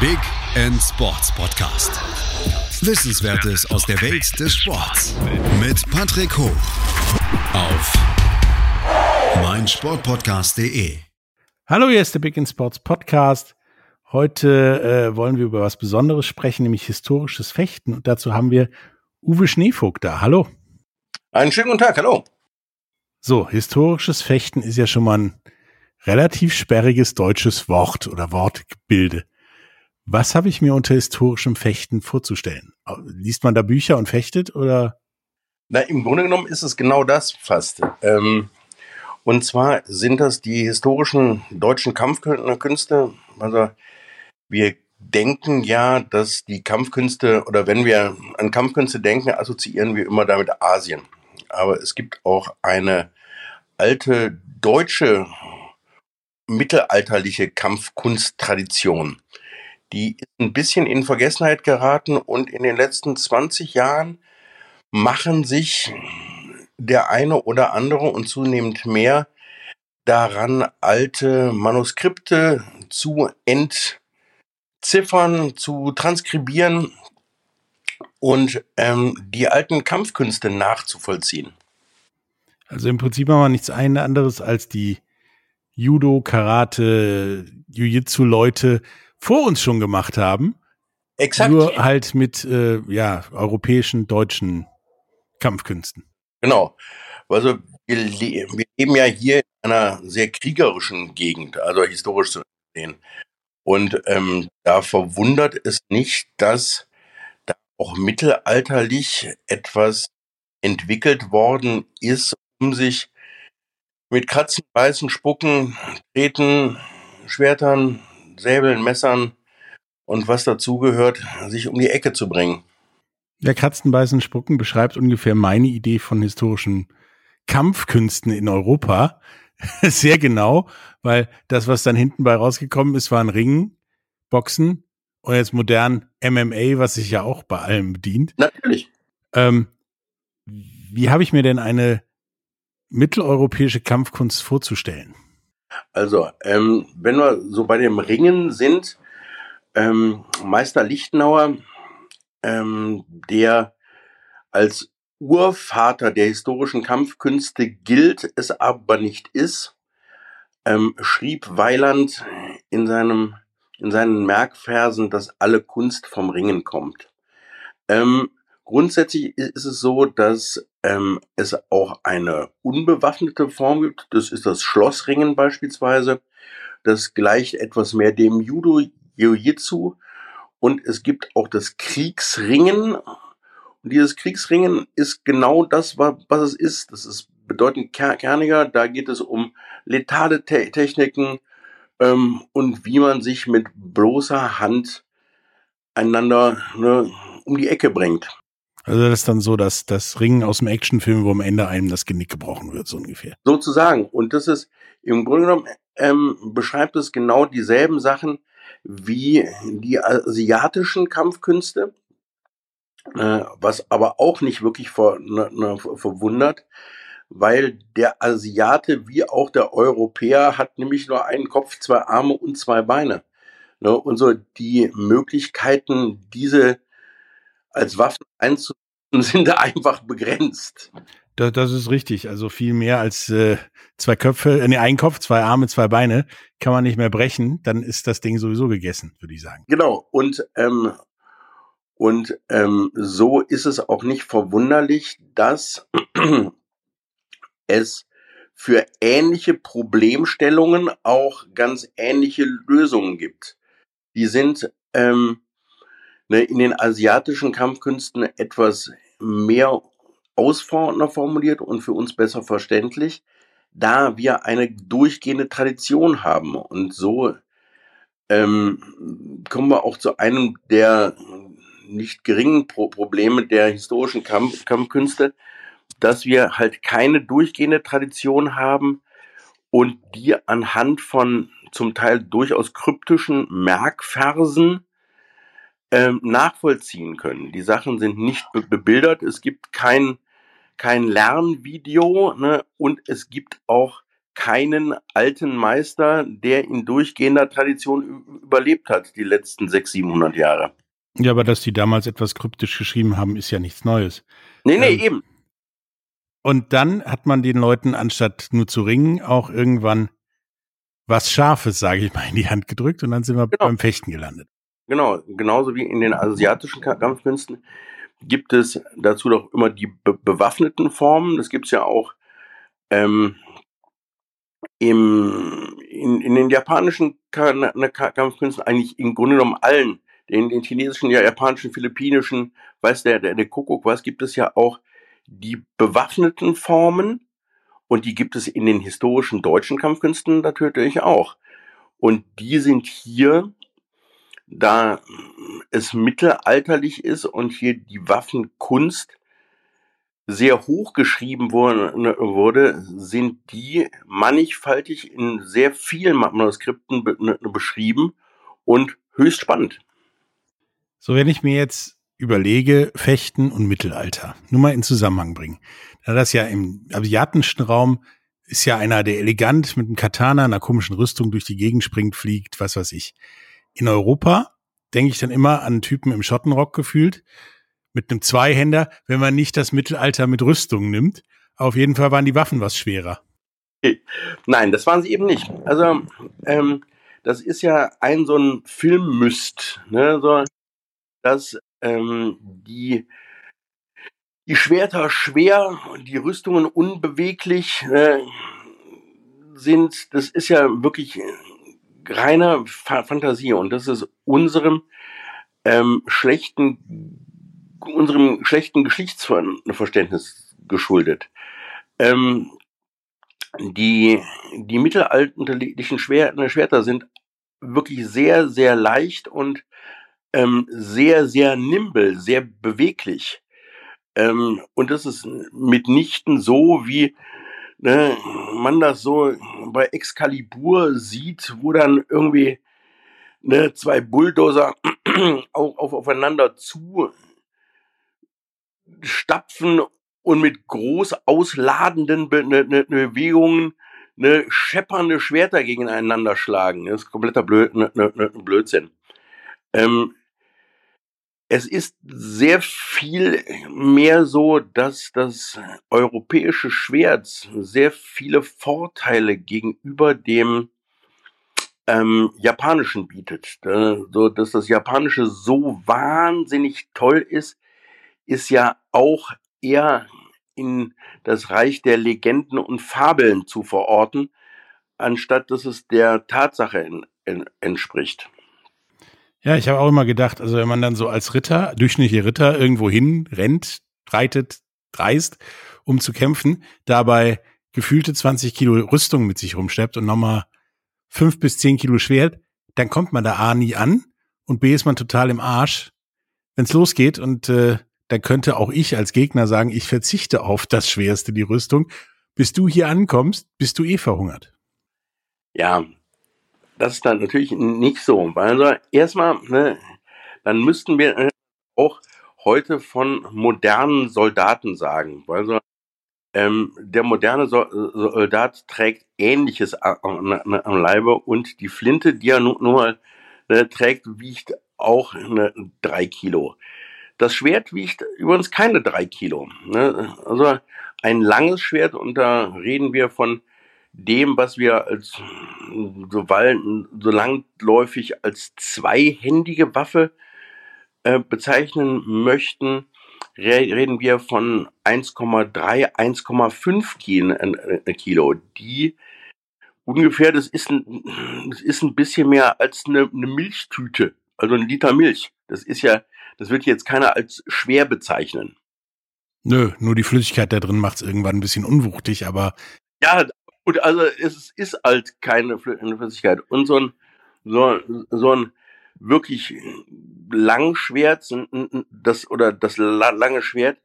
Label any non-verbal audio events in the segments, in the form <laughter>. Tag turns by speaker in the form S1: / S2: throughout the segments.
S1: Big End Sports Podcast. Wissenswertes aus der Welt des Sports mit Patrick Hoch auf meinsportpodcast.de.
S2: Hallo, hier ist der Big End Sports Podcast. Heute äh, wollen wir über was Besonderes sprechen, nämlich historisches Fechten. Und dazu haben wir Uwe Schneevogt da. Hallo.
S3: Einen schönen guten Tag, hallo.
S2: So, historisches Fechten ist ja schon mal ein relativ sperriges deutsches Wort oder Wortgebilde. Was habe ich mir unter historischem Fechten vorzustellen? Liest man da Bücher und fechtet oder?
S3: Na, im Grunde genommen ist es genau das fast. Ähm, und zwar sind das die historischen deutschen Kampfkünste. Also wir denken ja, dass die Kampfkünste oder wenn wir an Kampfkünste denken, assoziieren wir immer damit Asien. Aber es gibt auch eine alte deutsche mittelalterliche Kampfkunsttradition. Die ist ein bisschen in Vergessenheit geraten und in den letzten 20 Jahren machen sich der eine oder andere und zunehmend mehr daran, alte Manuskripte zu entziffern, zu transkribieren und ähm, die alten Kampfkünste nachzuvollziehen.
S2: Also im Prinzip haben wir nichts anderes als die Judo, Karate, Jiu-Jitsu-Leute vor uns schon gemacht haben.
S3: Exakt.
S2: Nur halt mit äh, ja, europäischen, deutschen Kampfkünsten.
S3: Genau. Also wir, le wir leben ja hier in einer sehr kriegerischen Gegend, also historisch zu sehen. Und ähm, da verwundert es nicht, dass da auch mittelalterlich etwas entwickelt worden ist, um sich mit Kratzen, Beißen, Spucken, Treten, Schwertern, Säbeln, Messern und was dazugehört, sich um die Ecke zu bringen.
S2: Der Kratzen, Beißen, Spucken beschreibt ungefähr meine Idee von historischen Kampfkünsten in Europa. <laughs> Sehr genau, weil das, was dann hinten bei rausgekommen ist, waren Ringen, Boxen und jetzt modern MMA, was sich ja auch bei allem bedient.
S3: Natürlich.
S2: Ähm, wie habe ich mir denn eine mitteleuropäische Kampfkunst vorzustellen?
S3: Also, ähm, wenn wir so bei dem Ringen sind, ähm, Meister Lichtenauer, ähm, der als Urvater der historischen Kampfkünste gilt, es aber nicht ist, ähm, schrieb Weiland in seinem in seinen Merkversen, dass alle Kunst vom Ringen kommt. Ähm, grundsätzlich ist es so, dass ähm, es auch eine unbewaffnete Form gibt. Das ist das Schlossringen beispielsweise. Das gleicht etwas mehr dem Judo Jiu-Jitsu. Und es gibt auch das Kriegsringen. Und dieses Kriegsringen ist genau das, was es ist. Das ist bedeutend kerniger. Da geht es um letale Te Techniken ähm, und wie man sich mit bloßer Hand einander ne, um die Ecke bringt.
S2: Also das ist dann so, dass das Ringen aus dem Actionfilm, wo am Ende einem das Genick gebrochen wird, so ungefähr.
S3: Sozusagen. Und das ist im Grunde genommen ähm, beschreibt es genau dieselben Sachen wie die asiatischen Kampfkünste, äh, was aber auch nicht wirklich ver, ne, ne, verwundert, weil der Asiate wie auch der Europäer hat nämlich nur einen Kopf, zwei Arme und zwei Beine. Ne, und so die Möglichkeiten, diese als Waffen einzusetzen, <laughs> sind einfach begrenzt.
S2: Das, das ist richtig. Also viel mehr als äh, zwei Köpfe, äh, nee, ein Kopf, zwei Arme, zwei Beine kann man nicht mehr brechen. Dann ist das Ding sowieso gegessen, würde ich sagen.
S3: Genau. Und ähm, und ähm, so ist es auch nicht verwunderlich, dass <clears throat> es für ähnliche Problemstellungen auch ganz ähnliche Lösungen gibt. Die sind ähm, in den asiatischen Kampfkünsten etwas mehr ausfordernder formuliert und für uns besser verständlich, da wir eine durchgehende Tradition haben. Und so ähm, kommen wir auch zu einem der nicht geringen Pro Probleme der historischen Kampf Kampfkünste, dass wir halt keine durchgehende Tradition haben und die anhand von zum Teil durchaus kryptischen Merkversen ähm, nachvollziehen können. Die Sachen sind nicht be bebildert, es gibt kein, kein Lernvideo ne, und es gibt auch keinen alten Meister, der in durchgehender Tradition überlebt hat, die letzten 600, 700 Jahre.
S2: Ja, aber dass die damals etwas kryptisch geschrieben haben, ist ja nichts Neues.
S3: Nee, nee, ähm, eben.
S2: Und dann hat man den Leuten, anstatt nur zu ringen, auch irgendwann was Scharfes, sage ich mal, in die Hand gedrückt und dann sind wir genau. beim Fechten gelandet.
S3: Genau, genauso wie in den asiatischen Kampfkünsten gibt es dazu doch immer die be bewaffneten Formen. Das gibt es ja auch ähm, im, in, in den japanischen ne, Kampfkünsten, eigentlich im Grunde genommen allen, den, den chinesischen, ja, japanischen, philippinischen, weiß der, der, der Kuckuck was, gibt es ja auch die bewaffneten Formen und die gibt es in den historischen deutschen Kampfkünsten natürlich auch. Und die sind hier, da es mittelalterlich ist und hier die Waffenkunst sehr hoch geschrieben wurde, wurde, sind die mannigfaltig in sehr vielen Manuskripten ne, beschrieben und höchst spannend.
S2: So, wenn ich mir jetzt überlege, Fechten und Mittelalter, nur mal in Zusammenhang bringen. Da das ja im asiatischen Raum ist ja einer, der elegant mit einem Katana, einer komischen Rüstung durch die Gegend springt, fliegt, was weiß ich. In Europa denke ich dann immer an Typen im Schottenrock gefühlt, mit einem Zweihänder, wenn man nicht das Mittelalter mit Rüstung nimmt. Auf jeden Fall waren die Waffen was schwerer.
S3: Nein, das waren sie eben nicht. Also, ähm, das ist ja ein so ein Filmmyst, ne? so, dass ähm, die, die Schwerter schwer, die Rüstungen unbeweglich äh, sind. Das ist ja wirklich reine Fa Fantasie und das ist unserem ähm, schlechten unserem schlechten Geschichtsverständnis geschuldet. Ähm, die, die mittelalterlichen Schwer Schwerter sind wirklich sehr, sehr leicht und ähm, sehr, sehr nimble, sehr beweglich. Ähm, und das ist mitnichten so, wie ne, man das so bei Excalibur sieht, wo dann irgendwie ne, zwei Bulldozer <clears throat> auch auf, aufeinander zu stapfen und mit groß ausladenden Be ne, ne, Bewegungen ne, scheppernde Schwerter gegeneinander schlagen. Das ist kompletter Blöd, ne, ne, ne, Blödsinn. Ähm, es ist sehr viel mehr so, dass das europäische Schwert sehr viele Vorteile gegenüber dem ähm, japanischen bietet. So, dass das japanische so wahnsinnig toll ist, ist ja auch eher in das Reich der Legenden und Fabeln zu verorten, anstatt dass es der Tatsache entspricht.
S2: Ja, ich habe auch immer gedacht, also wenn man dann so als Ritter, durchschnittlicher Ritter, irgendwo hin rennt, reitet, reist, um zu kämpfen, dabei gefühlte 20 Kilo Rüstung mit sich rumschleppt und nochmal fünf bis zehn Kilo Schwert, dann kommt man da A nie an und B ist man total im Arsch, wenn es losgeht und äh, dann könnte auch ich als Gegner sagen, ich verzichte auf das Schwerste, die Rüstung. Bis du hier ankommst, bist du eh verhungert.
S3: Ja, das ist dann natürlich nicht so. Also erstmal, ne, dann müssten wir äh, auch heute von modernen Soldaten sagen. Also ähm, der moderne Soldat trägt Ähnliches am Leibe und die Flinte, die er nun mal ne, trägt, wiegt auch ne, drei Kilo. Das Schwert wiegt übrigens keine drei Kilo. Ne? Also ein langes Schwert und da reden wir von dem, was wir als so, so langläufig als zweihändige Waffe äh, bezeichnen möchten, reden wir von 1,3, 1,5 Kilo, die ungefähr, das ist ein, das ist ein bisschen mehr als eine, eine Milchtüte, also ein Liter Milch. Das ist ja, das wird jetzt keiner als schwer bezeichnen.
S2: Nö, nur die Flüssigkeit da drin macht es irgendwann ein bisschen unwuchtig, aber.
S3: Ja, und also es ist halt keine Flüssigkeit. Und so ein, so, so ein wirklich Langschwert, das, oder das lange Schwert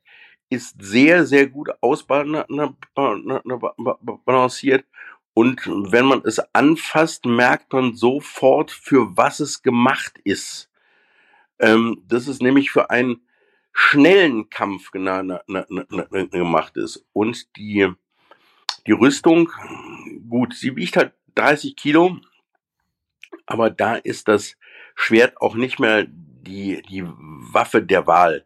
S3: ist sehr, sehr gut ausbalanciert. Und wenn man es anfasst, merkt man sofort, für was es gemacht ist. Ähm, das ist nämlich für einen schnellen Kampf gemacht ist. Und die die Rüstung, gut, sie wiegt halt 30 Kilo, aber da ist das Schwert auch nicht mehr die, die Waffe der Wahl,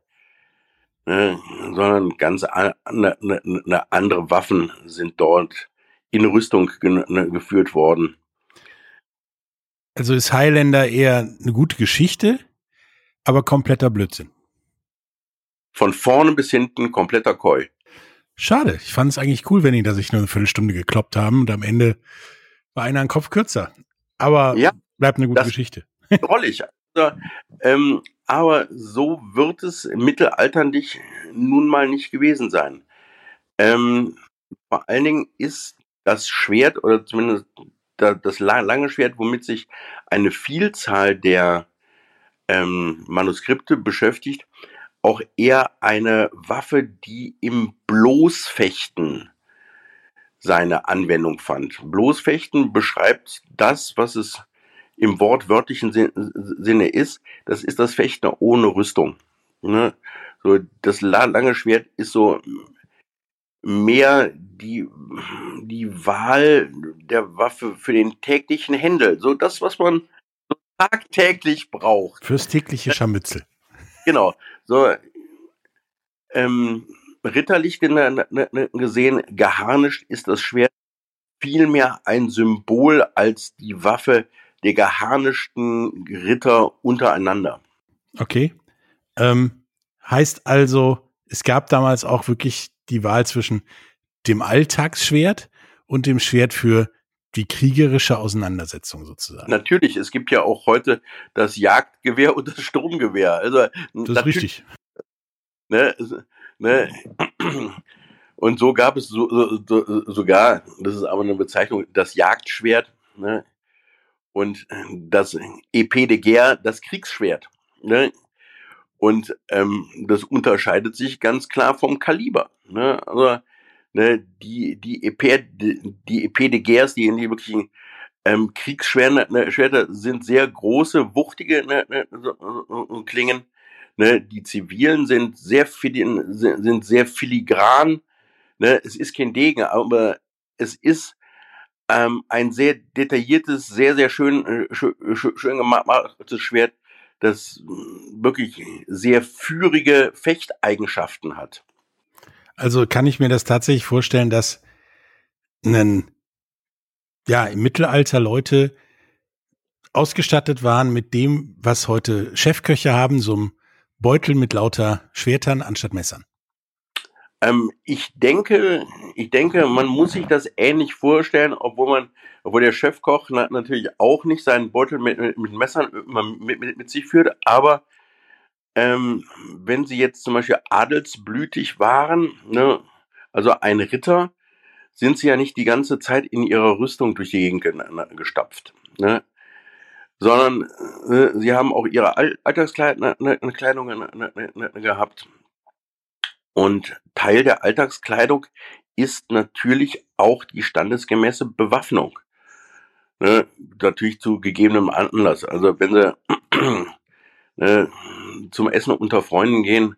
S3: ne, sondern ganz eine, eine, eine andere Waffen sind dort in Rüstung ne, geführt worden.
S2: Also ist Highlander eher eine gute Geschichte, aber kompletter Blödsinn.
S3: Von vorne bis hinten kompletter Koi.
S2: Schade. Ich fand es eigentlich cool, wenn die da sich nur eine Viertelstunde gekloppt haben und am Ende war einer ein Kopf kürzer. Aber ja, bleibt eine gute Geschichte. <laughs>
S3: Drollig. Also, ähm, aber so wird es mittelalterlich nun mal nicht gewesen sein. Ähm, vor allen Dingen ist das Schwert oder zumindest das lange Schwert, womit sich eine Vielzahl der ähm, Manuskripte beschäftigt, auch eher eine Waffe, die im Bloßfechten seine Anwendung fand. Bloßfechten beschreibt das, was es im wortwörtlichen Sinne ist. Das ist das Fechten ohne Rüstung. Ne? So, das lange Schwert ist so mehr die, die Wahl der Waffe für den täglichen Händel. So das, was man tagtäglich braucht.
S2: Fürs tägliche Scharmützel.
S3: Genau. So, ähm, ritterlich gesehen, geharnischt ist das Schwert vielmehr ein Symbol als die Waffe der geharnischten Ritter untereinander.
S2: Okay. Ähm, heißt also, es gab damals auch wirklich die Wahl zwischen dem Alltagsschwert und dem Schwert für die kriegerische Auseinandersetzung sozusagen.
S3: Natürlich, es gibt ja auch heute das Jagdgewehr und das Sturmgewehr. Also
S2: das ist richtig.
S3: Ne, ne, und so gab es so, so, sogar, das ist aber eine Bezeichnung, das Jagdschwert ne, und das Epée de Guerre, das Kriegsschwert. Ne, und ähm, das unterscheidet sich ganz klar vom Kaliber. Ne? Also ne, die die EP die EP de Guerres, die in die wirklichen ähm, Kriegsschwerter ne, sind sehr große, wuchtige ne, ne, so, Klingen. Ne, die zivilen sind sehr sind sehr filigran. Ne, es ist kein Degen, aber es ist ähm, ein sehr detailliertes, sehr sehr schön äh, schön, schön gemachtes Schwert, das wirklich sehr führige Fechteigenschaften hat.
S2: Also kann ich mir das tatsächlich vorstellen, dass einen, ja, im Mittelalter Leute ausgestattet waren mit dem, was heute Chefköche haben, so einem Beutel mit lauter Schwertern anstatt Messern.
S3: Ähm, ich denke, ich denke, man muss sich das ähnlich vorstellen, obwohl man, obwohl der Chefkoch na, natürlich auch nicht seinen Beutel mit, mit, mit Messern mit, mit, mit sich führt, aber ähm, wenn sie jetzt zum Beispiel adelsblütig waren, ne, also ein Ritter, sind sie ja nicht die ganze Zeit in ihrer Rüstung durch die Gegend gestapft, ne? sondern äh, sie haben auch ihre Alltagskleidung ne, ne, ne, gehabt. Und Teil der Alltagskleidung ist natürlich auch die standesgemäße Bewaffnung. Ne, natürlich zu gegebenem Anlass. Also wenn sie ne, zum Essen unter Freunden gehen,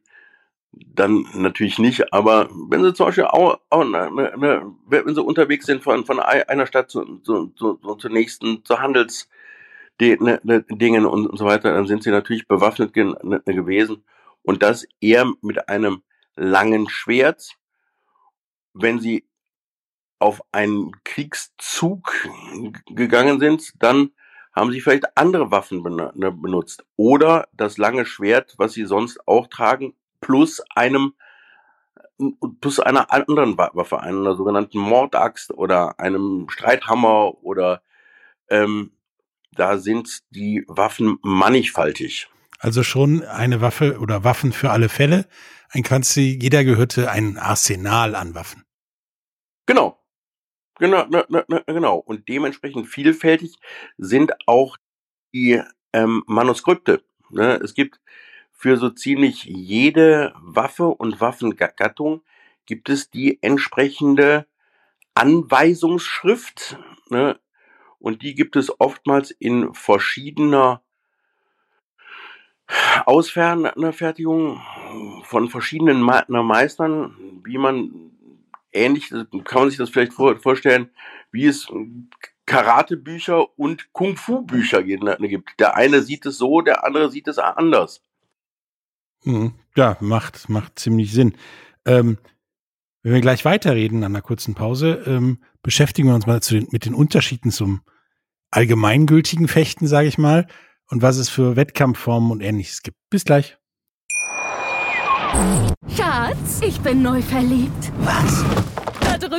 S3: dann natürlich nicht. Aber wenn sie zum Beispiel auch, auch ne, ne, wenn sie unterwegs sind von, von einer Stadt zu, zu, zu, zur nächsten, zu Handels ne, ne, und, und so weiter, dann sind sie natürlich bewaffnet ge ne, gewesen. Und das eher mit einem langen Schwert. Wenn sie auf einen Kriegszug gegangen sind, dann haben sie vielleicht andere Waffen ne, benutzt. Oder das lange Schwert, was sie sonst auch tragen, plus einem plus einer anderen Waffe, einer sogenannten Mordaxt oder einem Streithammer oder ähm, da sind die Waffen mannigfaltig.
S2: Also schon eine Waffe oder Waffen für alle Fälle. Ein kannst jeder gehörte ein Arsenal an Waffen.
S3: Genau. Genau, ne, ne, ne, genau. Und dementsprechend vielfältig sind auch die ähm, Manuskripte. Ne? Es gibt für so ziemlich jede Waffe und Waffengattung gibt es die entsprechende Anweisungsschrift. Ne? Und die gibt es oftmals in verschiedener Ausfertigung von verschiedenen Meistern, wie man ähnlich, kann man sich das vielleicht vorstellen, wie es Karatebücher und Kung-Fu-Bücher gibt. Der eine sieht es so, der andere sieht es anders.
S2: Hm, ja, macht, macht ziemlich Sinn. Ähm, wenn wir gleich weiterreden an einer kurzen Pause, ähm, beschäftigen wir uns mal den, mit den Unterschieden zum allgemeingültigen Fechten, sage ich mal, und was es für Wettkampfformen und ähnliches gibt. Bis gleich.
S4: Schatz, ich bin neu verliebt.
S5: Was?
S4: Da drüben.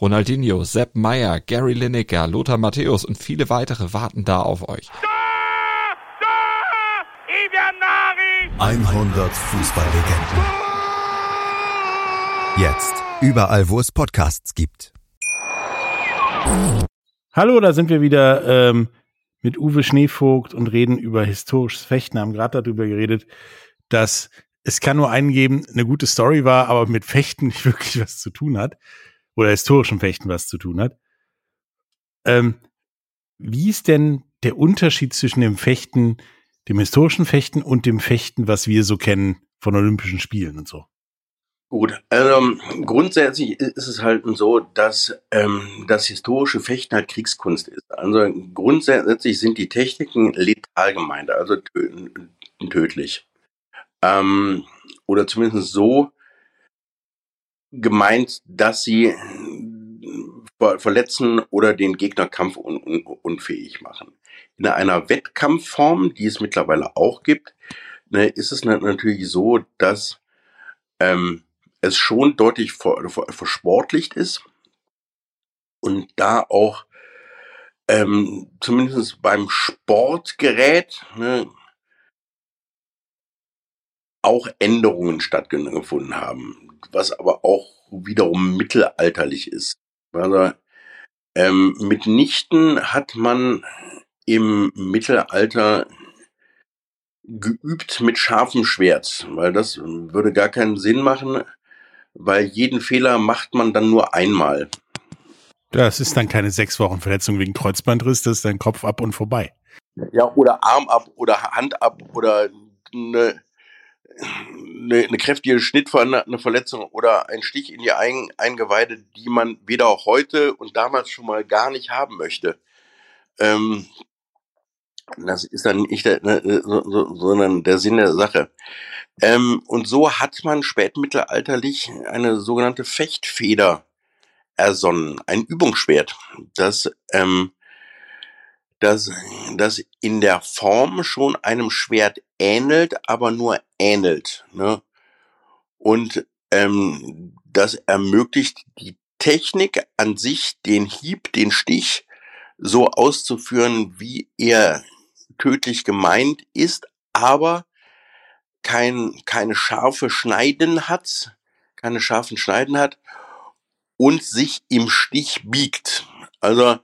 S6: Ronaldinho, Sepp Meyer, Gary Lineker, Lothar Matthäus und viele weitere warten da auf euch.
S1: 100 Fußballlegenden. Jetzt überall, wo es Podcasts gibt.
S2: Hallo, da sind wir wieder ähm, mit Uwe Schneevogt und reden über historisches Fechten. Haben gerade darüber geredet, dass es kann nur einen geben, eine gute Story war, aber mit Fechten nicht wirklich was zu tun hat. Oder historischem Fechten was zu tun hat. Ähm, wie ist denn der Unterschied zwischen dem Fechten, dem historischen Fechten und dem Fechten, was wir so kennen von Olympischen Spielen und so?
S3: Gut, also grundsätzlich ist es halt so, dass ähm, das historische Fechten halt Kriegskunst ist. Also grundsätzlich sind die Techniken letal gemeint, also tödlich ähm, oder zumindest so gemeint, dass sie äh, verletzen oder den Gegner kampfunfähig machen. In einer Wettkampfform, die es mittlerweile auch gibt, ne, ist es natürlich so, dass ähm, es schon deutlich versportlicht ist und da auch ähm, zumindest beim Sportgerät ne, auch Änderungen stattgefunden haben, was aber auch wiederum mittelalterlich ist. Also, ähm, mitnichten hat man im Mittelalter geübt mit scharfem Schwert, weil das würde gar keinen Sinn machen, weil jeden Fehler macht man dann nur einmal.
S2: Das ist dann keine sechs Wochen Verletzung wegen Kreuzbandriss, das ist dein Kopf ab und vorbei.
S3: Ja, oder Arm ab oder Hand ab oder eine eine, eine kräftige Schnittverletzung Verletzung oder ein Stich in die Ein Eingeweide, die man weder heute und damals schon mal gar nicht haben möchte. Ähm, das ist dann nicht der, ne, so, sondern der Sinn der Sache. Ähm, und so hat man spätmittelalterlich eine sogenannte Fechtfeder ersonnen, ein Übungsschwert, das ähm, das, das in der Form schon einem Schwert ähnelt, aber nur ähnelt. Ne? Und ähm, das ermöglicht die Technik an sich, den Hieb, den Stich so auszuführen, wie er tödlich gemeint ist, aber kein, keine scharfe Schneiden hat, keine scharfen Schneiden hat und sich im Stich biegt. Also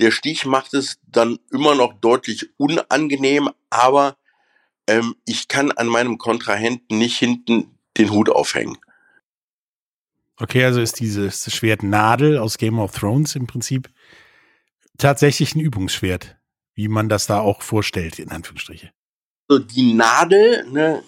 S3: der Stich macht es dann immer noch deutlich unangenehm, aber ähm, ich kann an meinem Kontrahenten nicht hinten den Hut aufhängen.
S2: Okay, also ist dieses Schwert Nadel aus Game of Thrones im Prinzip tatsächlich ein Übungsschwert, wie man das da auch vorstellt, in Anführungsstriche.
S3: So, die Nadel ne,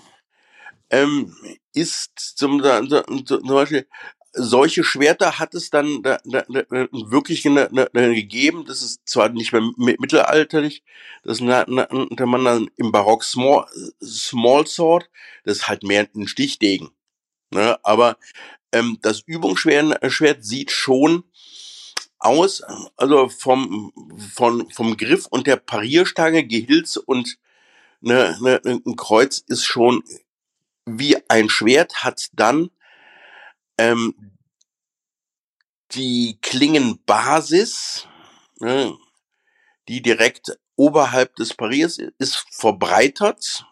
S3: ähm, ist zum, zum Beispiel solche Schwerter hat es dann da, da, da, wirklich ne, ne, ne, gegeben. Das ist zwar nicht mehr mittelalterlich, das nannte man dann im Barock Small, Small Sword, das ist halt mehr ein Stichdegen. Ne? Aber ähm, das Übungsschwert sieht schon aus, also vom, vom, vom Griff und der Parierstange, Gehilz und ne, ne, ein Kreuz ist schon wie ein Schwert, hat dann ähm, die Klingenbasis, ne, die direkt oberhalb des Pariers ist, verbreitert,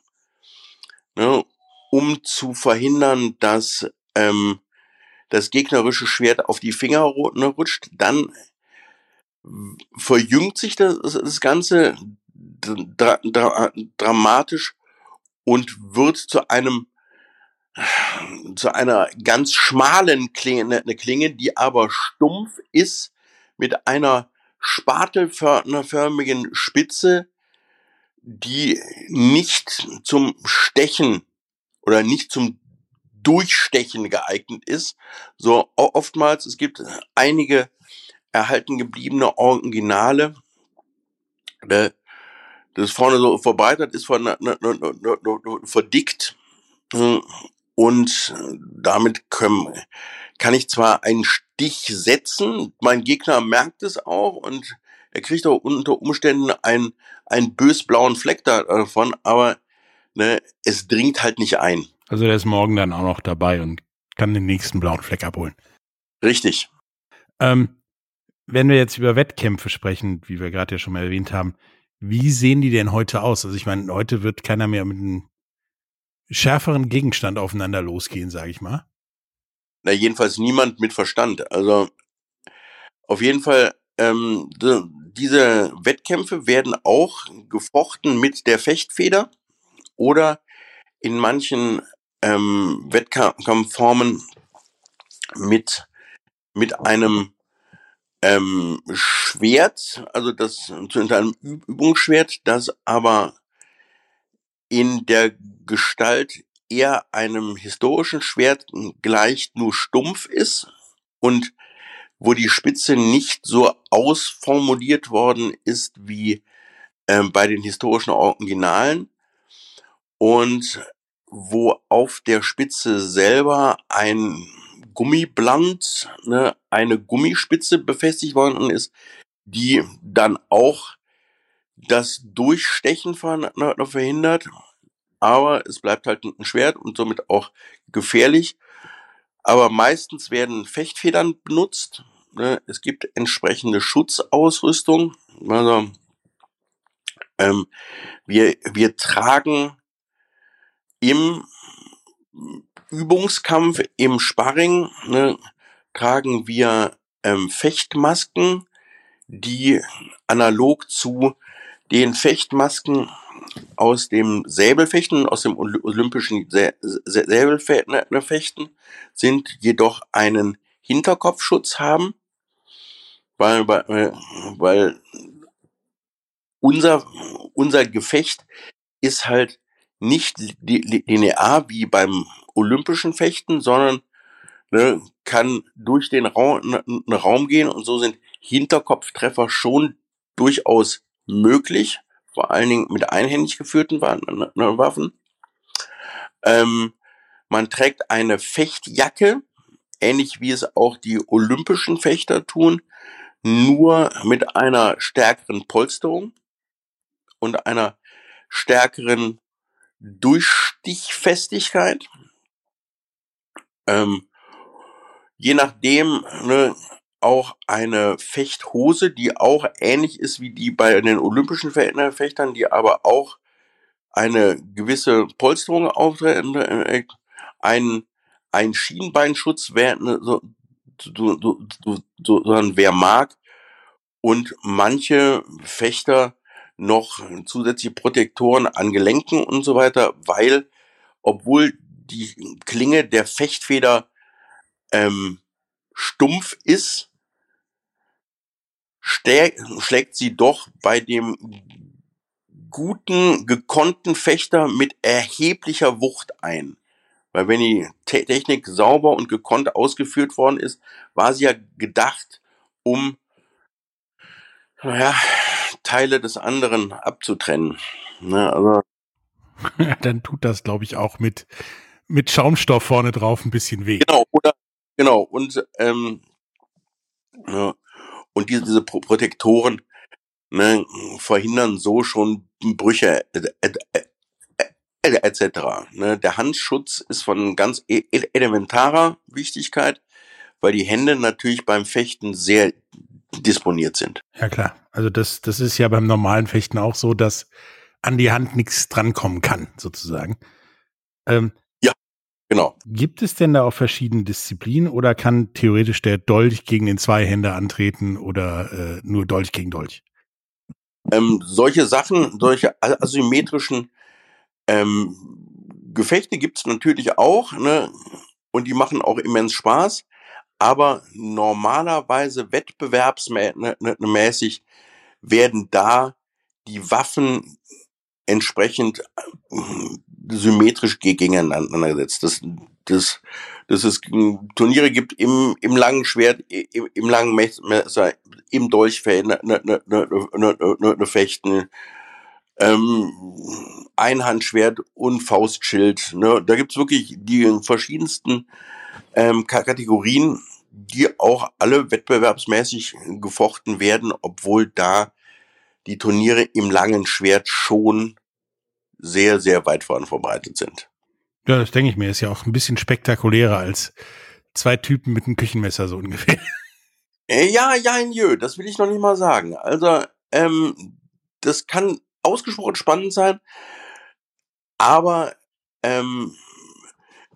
S3: ne, um zu verhindern, dass ähm, das gegnerische Schwert auf die Finger ne, rutscht. Dann verjüngt sich das, das Ganze dra dra dramatisch und wird zu einem zu einer ganz schmalen Klinge, eine Klinge, die aber stumpf ist, mit einer spatelförmigen Spitze, die nicht zum Stechen oder nicht zum Durchstechen geeignet ist. So oftmals, es gibt einige erhalten gebliebene Originale, äh, das vorne so verbreitert ist, verdickt hm, und damit können, kann ich zwar einen Stich setzen, mein Gegner merkt es auch und er kriegt auch unter Umständen einen, einen bösblauen Fleck davon, aber ne, es dringt halt nicht ein.
S2: Also der ist morgen dann auch noch dabei und kann den nächsten blauen Fleck abholen.
S3: Richtig.
S2: Ähm, wenn wir jetzt über Wettkämpfe sprechen, wie wir gerade ja schon mal erwähnt haben, wie sehen die denn heute aus? Also ich meine, heute wird keiner mehr mit einem schärferen Gegenstand aufeinander losgehen, sage ich mal.
S3: Na, jedenfalls niemand mit Verstand. Also auf jeden Fall, ähm, diese Wettkämpfe werden auch gefochten mit der Fechtfeder oder in manchen ähm, Wettkampfformen mit, mit einem ähm, Schwert, also das zu einem Übungsschwert, das aber in der Gestalt eher einem historischen Schwert gleicht, nur stumpf ist und wo die Spitze nicht so ausformuliert worden ist wie äh, bei den historischen Originalen und wo auf der Spitze selber ein Gummibland, ne, eine Gummispitze befestigt worden ist, die dann auch das Durchstechen verhindert. Aber es bleibt halt ein Schwert und somit auch gefährlich. Aber meistens werden Fechtfedern benutzt. Ne. Es gibt entsprechende Schutzausrüstung. Also ähm, wir, wir tragen im Übungskampf, im Sparring ne, tragen wir ähm, Fechtmasken, die analog zu den Fechtmasken aus dem Säbelfechten, aus dem olympischen Säbelfechten sind, jedoch einen Hinterkopfschutz haben, weil, weil, weil unser, unser Gefecht ist halt nicht linear wie beim olympischen Fechten, sondern ne, kann durch den Raum, Raum gehen und so sind Hinterkopftreffer schon durchaus möglich, vor allen Dingen mit einhändig geführten Waffen. Ähm, man trägt eine Fechtjacke, ähnlich wie es auch die olympischen Fechter tun, nur mit einer stärkeren Polsterung und einer stärkeren Durchstichfestigkeit. Ähm, je nachdem ne, auch eine Fechthose, die auch ähnlich ist wie die bei den olympischen Fechtern, die aber auch eine gewisse Polsterung auftreten, äh, ein, ein Schienbeinschutz, ne, so, so, so, so, so, wer mag. Und manche Fechter noch zusätzliche Protektoren an Gelenken und so weiter, weil obwohl die Klinge der Fechtfeder ähm, stumpf ist, schlägt sie doch bei dem guten, gekonnten Fechter mit erheblicher Wucht ein. Weil wenn die Technik sauber und gekonnt ausgeführt worden ist, war sie ja gedacht, um naja, Teile des anderen abzutrennen. Ne, also <laughs>
S2: Dann tut das, glaube ich, auch mit, mit Schaumstoff vorne drauf ein bisschen weh.
S3: Genau, oder genau, und ähm, ja, und diese, diese Protektoren ne, verhindern so schon Brüche etc. Ne, der Handschutz ist von ganz e-, e-, elementarer Wichtigkeit, weil die Hände natürlich beim Fechten sehr disponiert sind.
S2: Ja klar, also das, das ist ja beim normalen Fechten auch so, dass an die Hand nichts drankommen kann, sozusagen. Ähm.
S3: Genau.
S2: Gibt es denn da auch verschiedene Disziplinen oder kann theoretisch der Dolch gegen den Zweihänder antreten oder äh, nur Dolch gegen Dolch?
S3: Ähm, solche Sachen, solche asymmetrischen ähm, Gefechte gibt's natürlich auch, ne? Und die machen auch immens Spaß. Aber normalerweise wettbewerbsmäßig ne, ne, werden da die Waffen entsprechend äh, symmetrisch gegeneinander gesetzt. Das, das, dass es Turniere gibt im, im langen Schwert, im, im langen Messer, im Dolchfeld, ne, ne, ne, ne, ne, ne, ne Fechten, ähm, Einhandschwert und Faustschild. Ne? Da gibt's wirklich die verschiedensten ähm, Kategorien, die auch alle wettbewerbsmäßig gefochten werden, obwohl da die Turniere im langen Schwert schon sehr, sehr weit voran verbreitet sind.
S2: Ja, das denke ich mir. Ist ja auch ein bisschen spektakulärer als zwei Typen mit einem Küchenmesser so ungefähr.
S3: Äh, ja, ja, jö, das will ich noch nicht mal sagen. Also, ähm, das kann ausgesprochen spannend sein, aber ähm,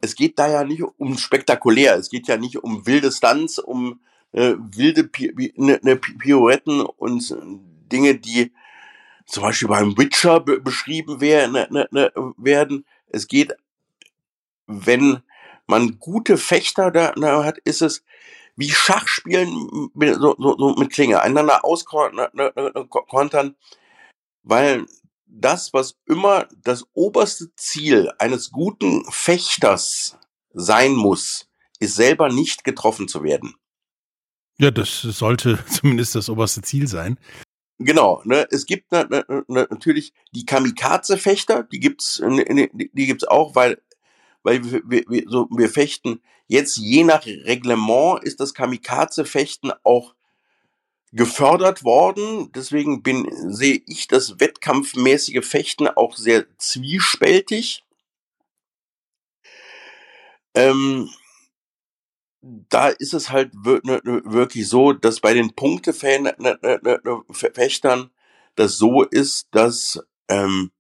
S3: es geht da ja nicht um spektakulär, es geht ja nicht um wilde Stunts, um äh, wilde Pi ne, ne Pirouetten und Dinge, die zum Beispiel beim Witcher be beschrieben werden, ne, ne, ne, werden. Es geht, wenn man gute Fechter da, da hat, ist es wie Schachspielen mit, so, so, so mit Klinge, einander auskontern, weil das, was immer das oberste Ziel eines guten Fechters sein muss, ist selber nicht getroffen zu werden.
S2: Ja, das sollte <laughs> zumindest das oberste Ziel sein.
S3: Genau, ne, es gibt ne, ne, natürlich die Kamikaze-Fechter, die gibt's, ne, ne, die gibt's auch, weil, weil wir, wir, so, wir fechten jetzt je nach Reglement ist das Kamikaze-Fechten auch gefördert worden. Deswegen bin, sehe ich das wettkampfmäßige Fechten auch sehr zwiespältig. Ähm, da ist es halt ne, ne, wirklich so, dass bei den Punktefechtern ne, das so ist, dass ähm,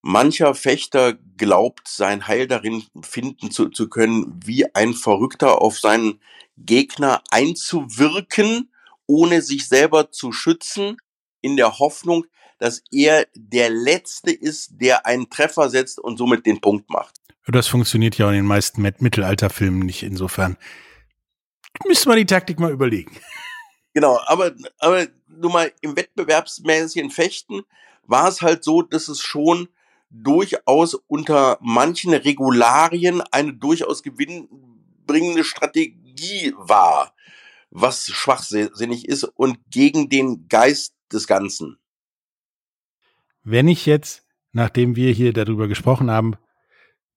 S3: mancher Fechter glaubt, sein Heil darin finden zu, zu können, wie ein Verrückter auf seinen Gegner einzuwirken, ohne sich selber zu schützen, in der Hoffnung, dass er der Letzte ist, der einen Treffer setzt und somit den Punkt macht.
S2: Das funktioniert ja auch in den meisten Mittelalterfilmen nicht. Insofern müsste man die Taktik mal überlegen. <laughs>
S3: Genau, aber, aber nur mal im wettbewerbsmäßigen Fechten war es halt so, dass es schon durchaus unter manchen Regularien eine durchaus gewinnbringende Strategie war, was schwachsinnig ist und gegen den Geist des Ganzen.
S2: Wenn ich jetzt, nachdem wir hier darüber gesprochen haben,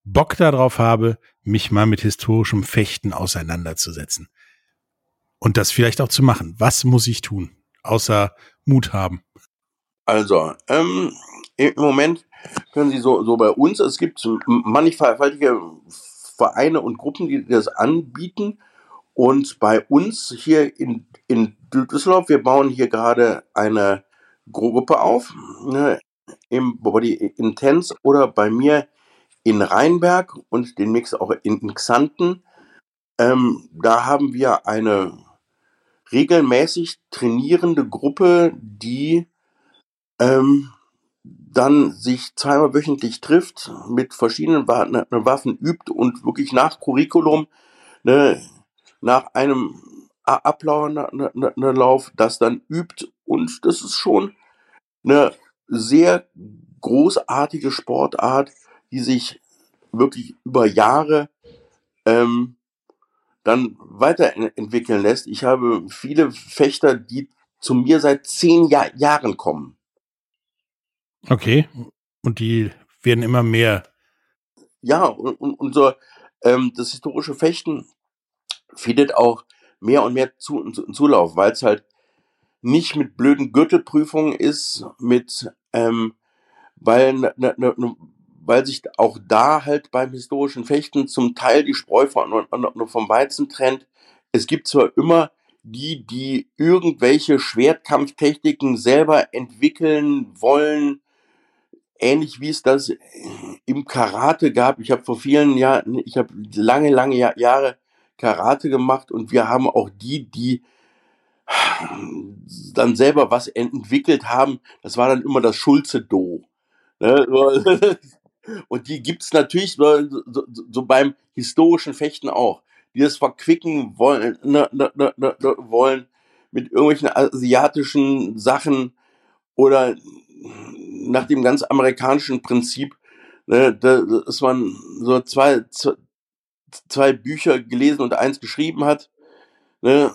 S2: Bock darauf habe, mich mal mit historischem Fechten auseinanderzusetzen. Und das vielleicht auch zu machen. Was muss ich tun? Außer Mut haben.
S3: Also, ähm, im Moment können Sie so, so bei uns, es gibt mannigfaltige Vereine und Gruppen, die das anbieten. Und bei uns hier in, in Düsseldorf, wir bauen hier gerade eine Gruppe auf, ne, im Body Intense oder bei mir in Rheinberg und den Mix auch in Xanten. Ähm, da haben wir eine regelmäßig trainierende Gruppe, die ähm, dann sich zweimal wöchentlich trifft, mit verschiedenen ne, Waffen übt und wirklich nach Curriculum, ne, nach einem Ablauf, Lauf, das dann übt. Und das ist schon eine sehr großartige Sportart, die sich wirklich über Jahre ähm, dann weiterentwickeln lässt. Ich habe viele Fechter, die zu mir seit zehn Jahr Jahren kommen.
S2: Okay. Und die werden immer mehr.
S3: Ja, und, und unser ähm, das historische Fechten findet auch mehr und mehr zu, zu, Zulauf, weil es halt nicht mit blöden Gürtelprüfungen ist, mit ähm, weil ne, ne, ne, weil sich auch da halt beim historischen Fechten zum Teil die Spreu vom Weizen trennt. Es gibt zwar immer die, die irgendwelche Schwertkampftechniken selber entwickeln wollen, ähnlich wie es das im Karate gab. Ich habe vor vielen Jahren, ich habe lange, lange Jahre Karate gemacht und wir haben auch die, die dann selber was entwickelt haben, das war dann immer das Schulze-Do. Ne? <laughs> Und die gibt's natürlich so, so, so, beim historischen Fechten auch, die das verquicken wollen, ne, ne, ne, ne, ne wollen mit irgendwelchen asiatischen Sachen oder nach dem ganz amerikanischen Prinzip, ne, da, dass man so zwei, zwei Bücher gelesen und eins geschrieben hat. Ne?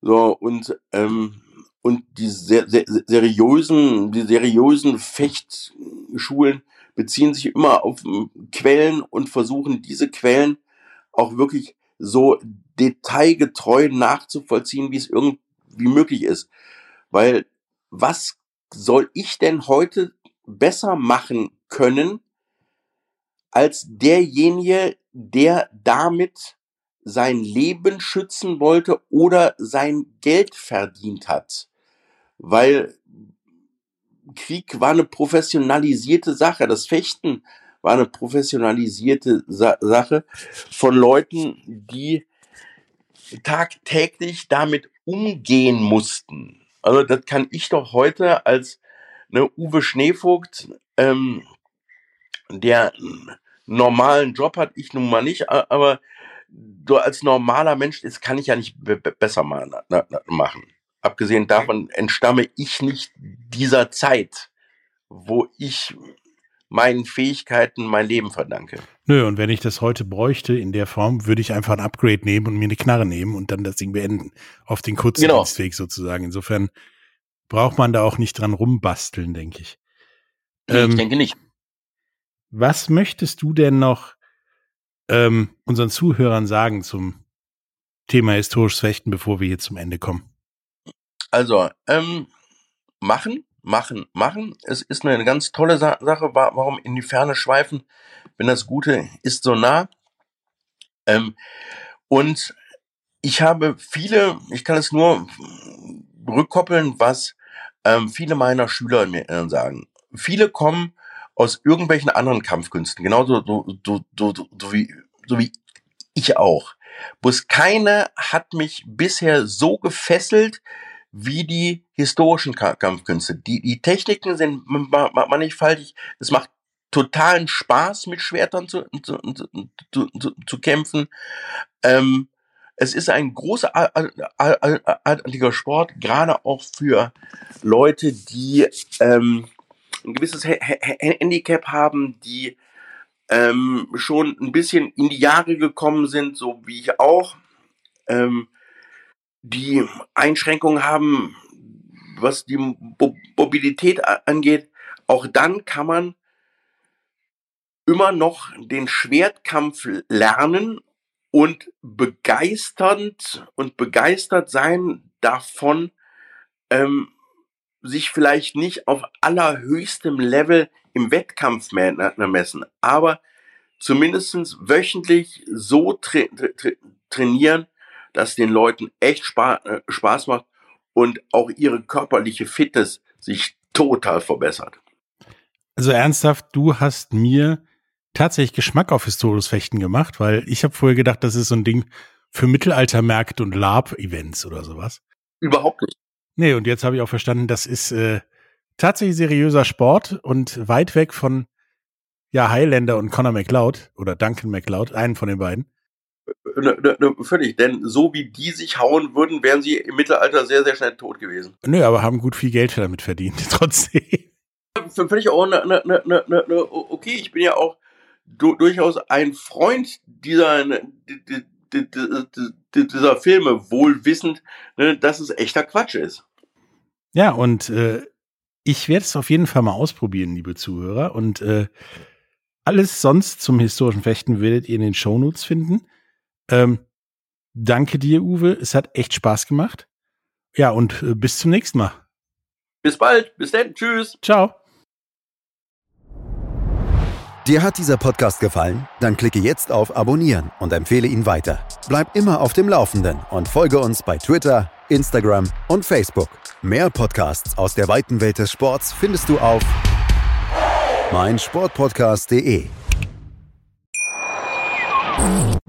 S3: So, und, ähm, und die ser ser seriösen, die seriösen Fechtschulen beziehen sich immer auf Quellen und versuchen diese Quellen auch wirklich so detailgetreu nachzuvollziehen, wie es irgendwie möglich ist. Weil was soll ich denn heute besser machen können, als derjenige, der damit sein Leben schützen wollte oder sein Geld verdient hat. Weil Krieg war eine professionalisierte Sache, das Fechten war eine professionalisierte Sa Sache von Leuten, die tagtäglich damit umgehen mussten. Also das kann ich doch heute als ne, Uwe Schneevogt, ähm, der normalen Job hat, ich nun mal nicht, aber du als normaler Mensch, das kann ich ja nicht besser machen. Abgesehen davon entstamme ich nicht dieser Zeit, wo ich meinen Fähigkeiten mein Leben verdanke.
S2: Nö, und wenn ich das heute bräuchte in der Form, würde ich einfach ein Upgrade nehmen und mir eine Knarre nehmen und dann das Ding beenden. Auf den kurzen genau. Dienstweg sozusagen. Insofern braucht man da auch nicht dran rumbasteln, denke ich.
S3: Nee, ähm, ich denke nicht.
S2: Was möchtest du denn noch ähm, unseren Zuhörern sagen zum Thema historisches Fechten, bevor wir hier zum Ende kommen?
S3: Also, ähm, machen, machen, machen. Es ist eine ganz tolle Sa Sache. Warum in die Ferne schweifen, wenn das Gute ist so nah? Ähm, und ich habe viele, ich kann es nur rückkoppeln, was ähm, viele meiner Schüler mir sagen. Viele kommen aus irgendwelchen anderen Kampfkünsten, genauso so, so, so, so, wie, so wie ich auch. Bloß keine hat mich bisher so gefesselt wie die historischen Kampfkünste. Die, die Techniken sind mannigfaltig. Es macht totalen Spaß, mit Schwertern zu, zu, zu, zu, kämpfen. Ähm, es ist ein großartiger Sport, gerade auch für Leute, die ähm, ein gewisses Handicap haben, die ähm, schon ein bisschen in die Jahre gekommen sind, so wie ich auch, ähm, die Einschränkungen haben, was die Mobilität angeht. Auch dann kann man immer noch den Schwertkampf lernen und begeisternd und begeistert sein davon, ähm, sich vielleicht nicht auf allerhöchstem Level im Wettkampf messen, aber zumindestens wöchentlich so tra tra trainieren, dass den Leuten echt Spa äh, Spaß macht und auch ihre körperliche Fitness sich total verbessert.
S2: Also ernsthaft, du hast mir tatsächlich Geschmack auf historisches Fechten gemacht, weil ich habe vorher gedacht, das ist so ein Ding für Mittelaltermärkte und Lab-Events oder sowas.
S3: Überhaupt nicht.
S2: Nee, und jetzt habe ich auch verstanden, das ist äh, tatsächlich seriöser Sport und weit weg von ja Highlander und Conor McLeod oder Duncan McLeod, einen von den beiden.
S3: Ne, ne, ne, völlig, denn so wie die sich hauen würden, wären sie im Mittelalter sehr, sehr schnell tot gewesen.
S2: Nö, aber haben gut viel Geld damit verdient, <laughs> trotzdem.
S3: Völlig auch ne, ne, ne, ne, okay, ich bin ja auch du, durchaus ein Freund dieser, dieser Filme, wohl wissend, dass es echter Quatsch ist.
S2: Ja, und äh, ich werde es auf jeden Fall mal ausprobieren, liebe Zuhörer. Und äh, alles sonst zum historischen Fechten werdet ihr in den Shownotes finden. Ähm, danke dir, Uwe. Es hat echt Spaß gemacht. Ja, und äh, bis zum nächsten Mal.
S3: Bis bald. Bis dann. Tschüss.
S2: Ciao.
S1: Dir hat dieser Podcast gefallen? Dann klicke jetzt auf Abonnieren und empfehle ihn weiter. Bleib immer auf dem Laufenden und folge uns bei Twitter, Instagram und Facebook. Mehr Podcasts aus der weiten Welt des Sports findest du auf mein Sportpodcast.de.